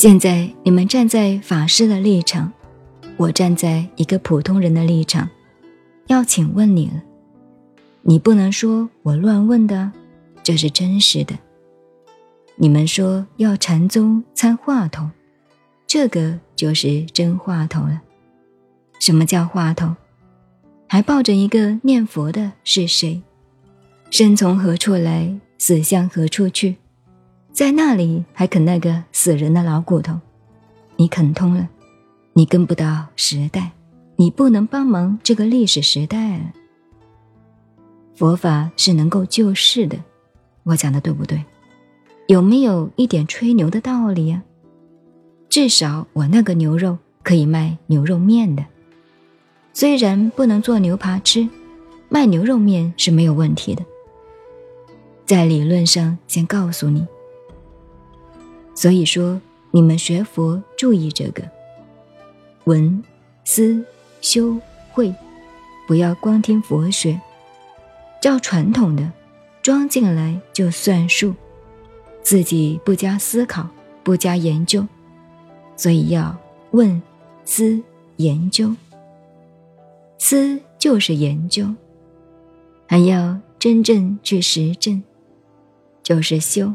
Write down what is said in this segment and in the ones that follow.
现在你们站在法师的立场，我站在一个普通人的立场，要请问你了。你不能说我乱问的，这是真实的。你们说要禅宗参话头，这个就是真话头了。什么叫话头？还抱着一个念佛的是谁？生从何处来，死向何处去？在那里还啃那个死人的老骨头？你啃通了，你跟不到时代，你不能帮忙这个历史时代了。佛法是能够救世的，我讲的对不对？有没有一点吹牛的道理啊？至少我那个牛肉可以卖牛肉面的，虽然不能做牛扒吃，卖牛肉面是没有问题的。在理论上先告诉你，所以说你们学佛注意这个，闻、思、修、会，不要光听佛学。照传统的装进来就算数，自己不加思考，不加研究，所以要问、思、研究。思就是研究，还要真正去实证，就是修。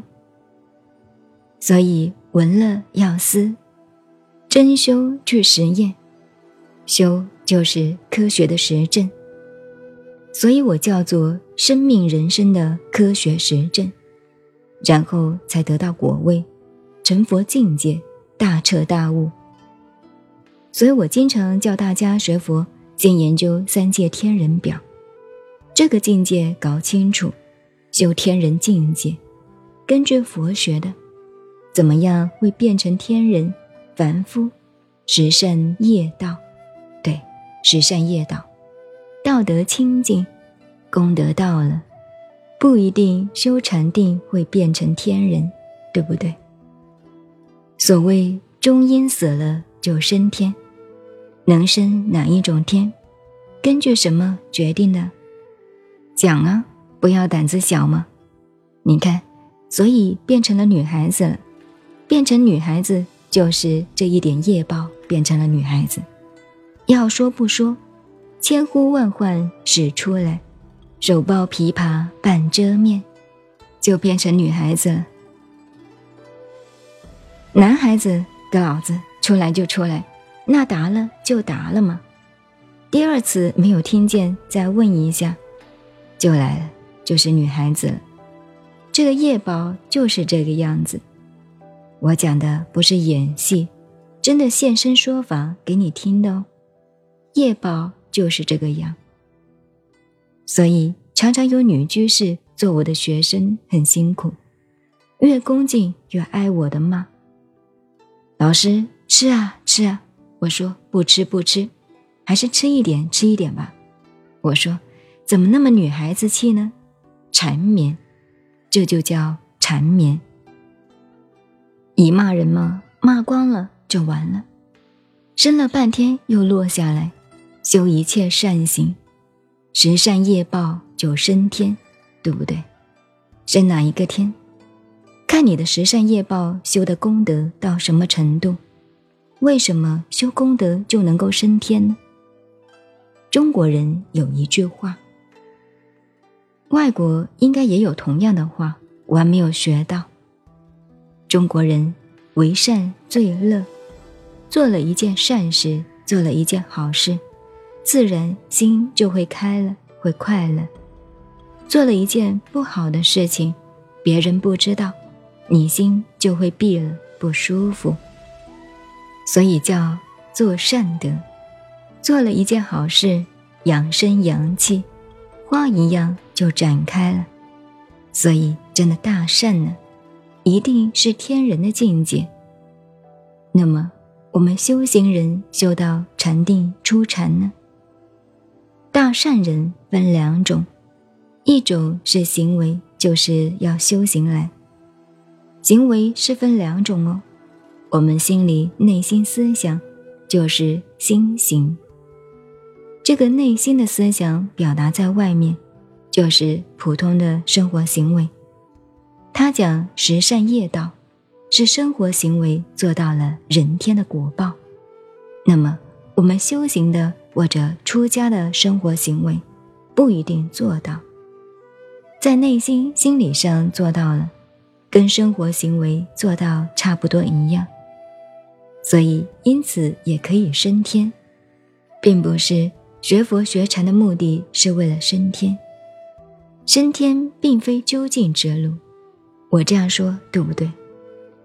所以闻了要思，真修去实验，修就是科学的实证。所以我叫做生命人生的科学实证，然后才得到果位，成佛境界，大彻大悟。所以我经常叫大家学佛，先研究三界天人表，这个境界搞清楚，修天人境界，根据佛学的，怎么样会变成天人凡夫，十善业道，对，十善业道。道德清净，功德到了，不一定修禅定会变成天人，对不对？所谓中阴死了就升天，能升哪一种天？根据什么决定的？讲啊，不要胆子小嘛。你看，所以变成了女孩子了，变成女孩子就是这一点业报变成了女孩子。要说不说。千呼万唤始出来，手抱琵琶半遮面，就变成女孩子了。男孩子的老子出来就出来，那答了就答了吗？第二次没有听见，再问一下，就来了，就是女孩子了。这个夜宝就是这个样子。我讲的不是演戏，真的现身说法给你听的哦。夜宝。就是这个样，所以常常有女居士做我的学生，很辛苦，越恭敬越挨我的骂。老师吃啊吃啊，我说不吃不吃，还是吃一点吃一点吧。我说怎么那么女孩子气呢？缠绵，这就叫缠绵。以骂人嘛，骂光了就完了，生了半天又落下来。修一切善行，十善业报就升天，对不对？升哪一个天？看你的十善业报修的功德到什么程度。为什么修功德就能够升天呢？中国人有一句话，外国应该也有同样的话，我还没有学到。中国人为善最乐，做了一件善事，做了一件好事。自然心就会开了，会快乐。做了一件不好的事情，别人不知道，你心就会闭了，不舒服。所以叫做善德。做了一件好事，养生阳气，花一样就展开了。所以真的大善呢，一定是天人的境界。那么我们修行人修到禅定出禅呢？大善人分两种，一种是行为，就是要修行来。行为是分两种哦，我们心里内心思想就是心行。这个内心的思想表达在外面，就是普通的生活行为。他讲十善业道，是生活行为做到了人天的果报，那么我们修行的或者出家的生活行为不一定做到，在内心心理上做到了，跟生活行为做到差不多一样，所以因此也可以升天，并不是学佛学禅的目的是为了升天。升天并非究竟之路，我这样说对不对？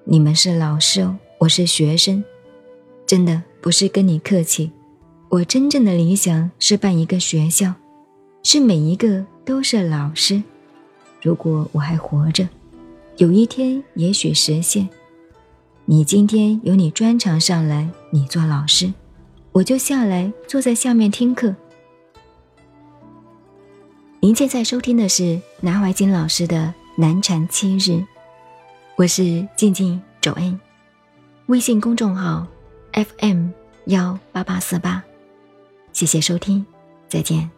你们是老师哦，我是学生，真的不是跟你客气。我真正的理想是办一个学校，是每一个都是老师。如果我还活着，有一天也许实现。你今天有你专长上来，你做老师，我就下来坐在下面听课。您现在收听的是南怀瑾老师的难缠七日，我是静静周恩，微信公众号 FM 幺八八四八，谢谢收听，再见。